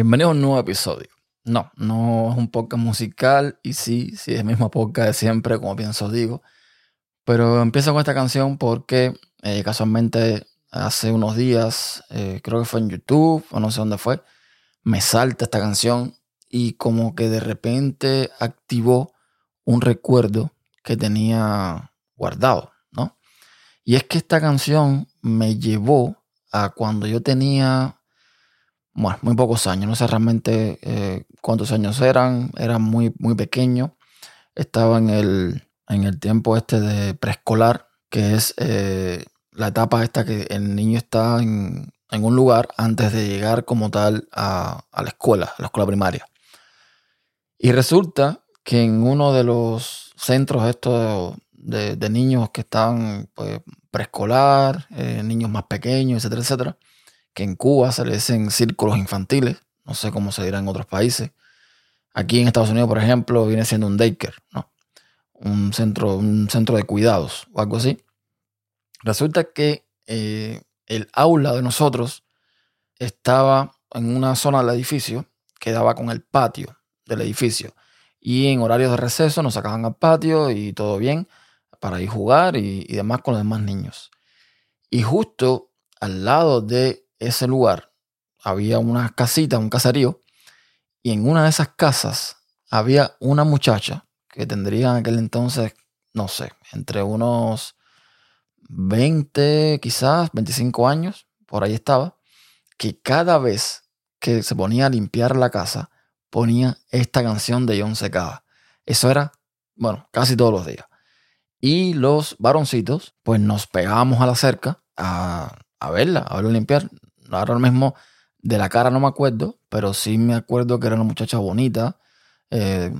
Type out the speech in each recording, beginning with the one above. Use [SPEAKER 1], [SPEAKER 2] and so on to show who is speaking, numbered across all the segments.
[SPEAKER 1] Bienvenido a un nuevo episodio. No, no es un podcast musical y sí, sí es el mismo podcast de siempre, como pienso digo. Pero empiezo con esta canción porque eh, casualmente hace unos días, eh, creo que fue en YouTube o no sé dónde fue, me salta esta canción y como que de repente activó un recuerdo que tenía guardado, ¿no? Y es que esta canción me llevó a cuando yo tenía bueno, muy pocos años, no sé realmente eh, cuántos años eran, era muy, muy pequeño, estaba en el, en el tiempo este de preescolar, que es eh, la etapa esta que el niño está en, un lugar antes de llegar como tal a, la escuela, a la escuela primaria. Y resulta que en uno de los centros estos de, niños que están pues, preescolar, eh, niños más pequeños, etcétera, etcétera, que en Cuba se le dicen círculos infantiles, no sé cómo se dirá en otros países. Aquí en Estados Unidos, por ejemplo, viene siendo un daycare, ¿no? Un centro, un centro de cuidados o algo así. Resulta que eh, el aula de nosotros estaba en una zona del edificio que daba con el patio del edificio. Y en horarios de receso nos sacaban al patio y todo bien para ir a jugar y, y demás con los demás niños. Y justo al lado de ese lugar había una casita, un caserío, y en una de esas casas había una muchacha que tendría en aquel entonces, no sé, entre unos 20, quizás 25 años, por ahí estaba, que cada vez que se ponía a limpiar la casa, ponía esta canción de John Secada. Eso era, bueno, casi todos los días. Y los varoncitos, pues nos pegábamos a la cerca a, a verla, a verla limpiar. Ahora mismo de la cara no me acuerdo, pero sí me acuerdo que era una muchacha bonita, eh,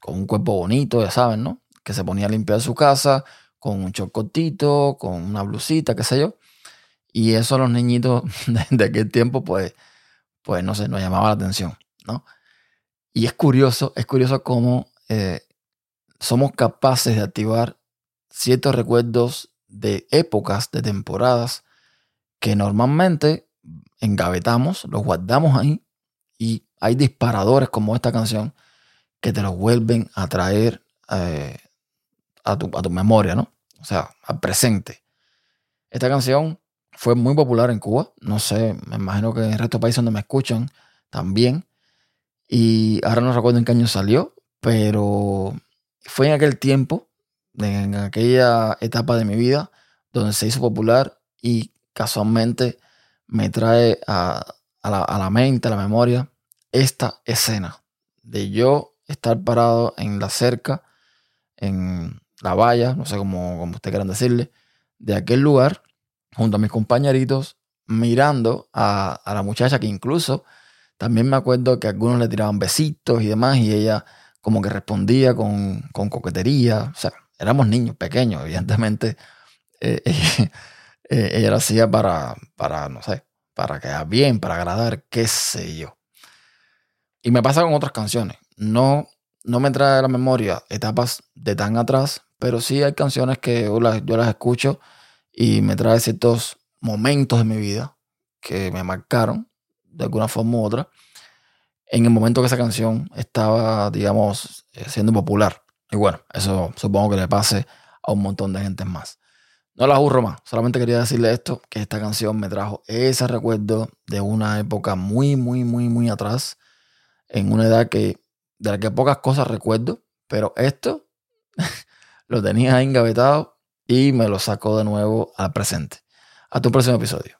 [SPEAKER 1] con un cuerpo bonito, ya saben, ¿no? Que se ponía a limpiar su casa con un chocotito, con una blusita, qué sé yo. Y eso a los niñitos de, aquel tiempo, pues, pues no sé, nos llamaba la atención, ¿no? Y es curioso, es curioso cómo eh, somos capaces de activar ciertos recuerdos de épocas, de temporadas, que normalmente engavetamos, los guardamos ahí y hay disparadores como esta canción que te los vuelven a traer eh, a, tu, a tu memoria, ¿no? O sea, al presente. Esta canción fue muy popular en Cuba, no sé, me imagino que en el resto de países donde me escuchan también. Y ahora no recuerdo en qué año salió, pero fue en aquel tiempo, en aquella etapa de mi vida, donde se hizo popular y casualmente me trae a, la, mente, a la memoria, esta escena de yo estar parado en la cerca, en la valla, no sé cómo, cómo ustedes quieran decirle, de aquel lugar, junto a mis compañeritos, mirando a, la muchacha que incluso también me acuerdo que algunos le tiraban besitos y demás, y ella como que respondía con, coquetería. O sea, éramos niños pequeños, evidentemente. Eh, ella lo hacía para, para, no sé, para quedar bien, para agradar, qué sé yo. Y me pasa con otras canciones. No, no me trae a la memoria etapas de tan atrás, pero sí hay canciones que yo las, yo las escucho y me trae ciertos momentos de mi vida que me marcaron de alguna forma u otra en el momento que esa canción estaba, digamos, eh, siendo popular. Y bueno, eso supongo que le pase a un montón de gente más. No la aburro más, solamente quería decirle esto, que esta canción me trajo ese recuerdo de una época muy, muy, muy, muy atrás, en una edad que, de la que pocas cosas recuerdo, pero esto lo tenía engavetado y me lo sacó de nuevo al presente. Hasta un próximo episodio.